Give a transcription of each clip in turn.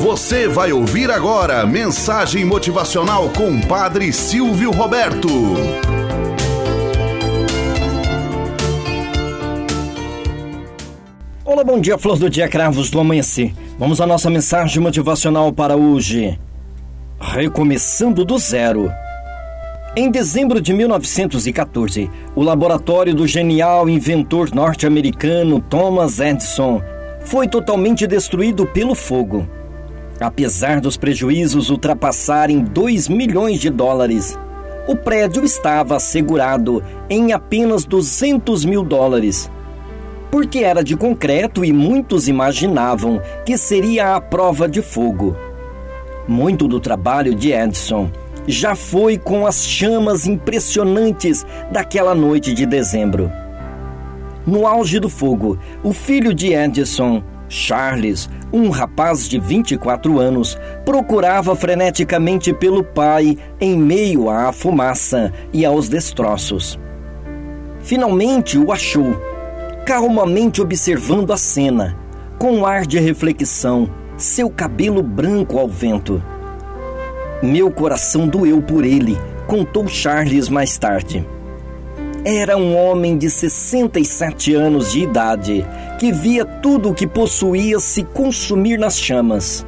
Você vai ouvir agora mensagem motivacional com Padre Silvio Roberto. Olá, bom dia, flor do dia, cravos do amanhecer. Vamos à nossa mensagem motivacional para hoje. Recomeçando do zero. Em dezembro de 1914, o laboratório do genial inventor norte-americano Thomas Edison foi totalmente destruído pelo fogo. Apesar dos prejuízos ultrapassarem 2 milhões de dólares, o prédio estava assegurado em apenas 200 mil dólares. Porque era de concreto e muitos imaginavam que seria a prova de fogo. Muito do trabalho de Edison já foi com as chamas impressionantes daquela noite de dezembro. No auge do fogo, o filho de Edison, Charles, um rapaz de 24 anos, procurava freneticamente pelo pai em meio à fumaça e aos destroços. Finalmente o achou, calmamente observando a cena, com um ar de reflexão, seu cabelo branco ao vento. Meu coração doeu por ele, contou Charles mais tarde. Era um homem de 67 anos de idade que via tudo o que possuía se consumir nas chamas.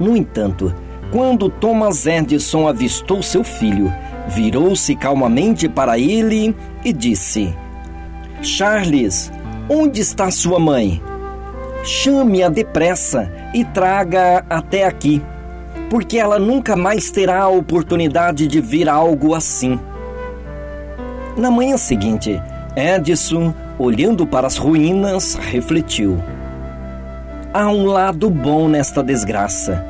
No entanto, quando Thomas Edison avistou seu filho, virou-se calmamente para ele e disse: Charles, onde está sua mãe? Chame-a depressa e traga até aqui, porque ela nunca mais terá a oportunidade de ver algo assim. Na manhã seguinte, Edison, olhando para as ruínas, refletiu: Há um lado bom nesta desgraça.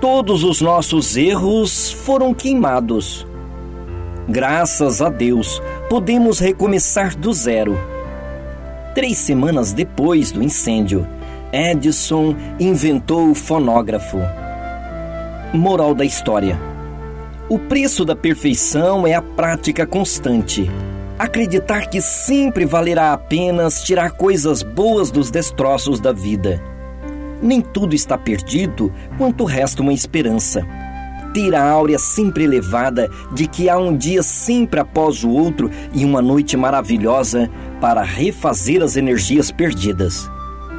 Todos os nossos erros foram queimados. Graças a Deus, podemos recomeçar do zero. Três semanas depois do incêndio, Edison inventou o fonógrafo. Moral da história o preço da perfeição é a prática constante. Acreditar que sempre valerá a pena tirar coisas boas dos destroços da vida. Nem tudo está perdido quanto resta uma esperança. Ter a áurea sempre elevada de que há um dia sempre após o outro e uma noite maravilhosa para refazer as energias perdidas.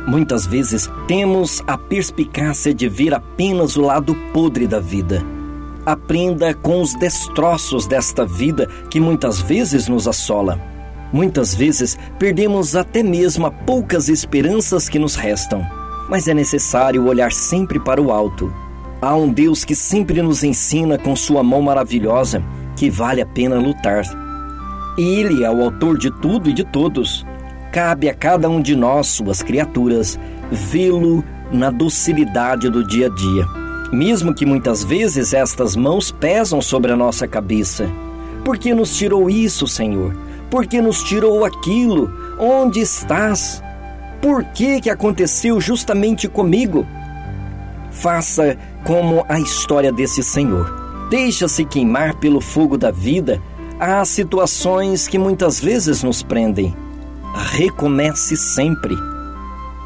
Muitas vezes temos a perspicácia de ver apenas o lado podre da vida aprenda com os destroços desta vida que muitas vezes nos assola. Muitas vezes perdemos até mesmo a poucas esperanças que nos restam, mas é necessário olhar sempre para o alto. Há um Deus que sempre nos ensina com sua mão maravilhosa que vale a pena lutar. Ele é o autor de tudo e de todos. Cabe a cada um de nós, suas criaturas, vê-lo na docilidade do dia a dia mesmo que muitas vezes estas mãos pesam sobre a nossa cabeça. Por que nos tirou isso, Senhor? Por que nos tirou aquilo? Onde estás? Por que que aconteceu justamente comigo? Faça como a história desse Senhor. Deixa-se queimar pelo fogo da vida Há situações que muitas vezes nos prendem. Recomece sempre.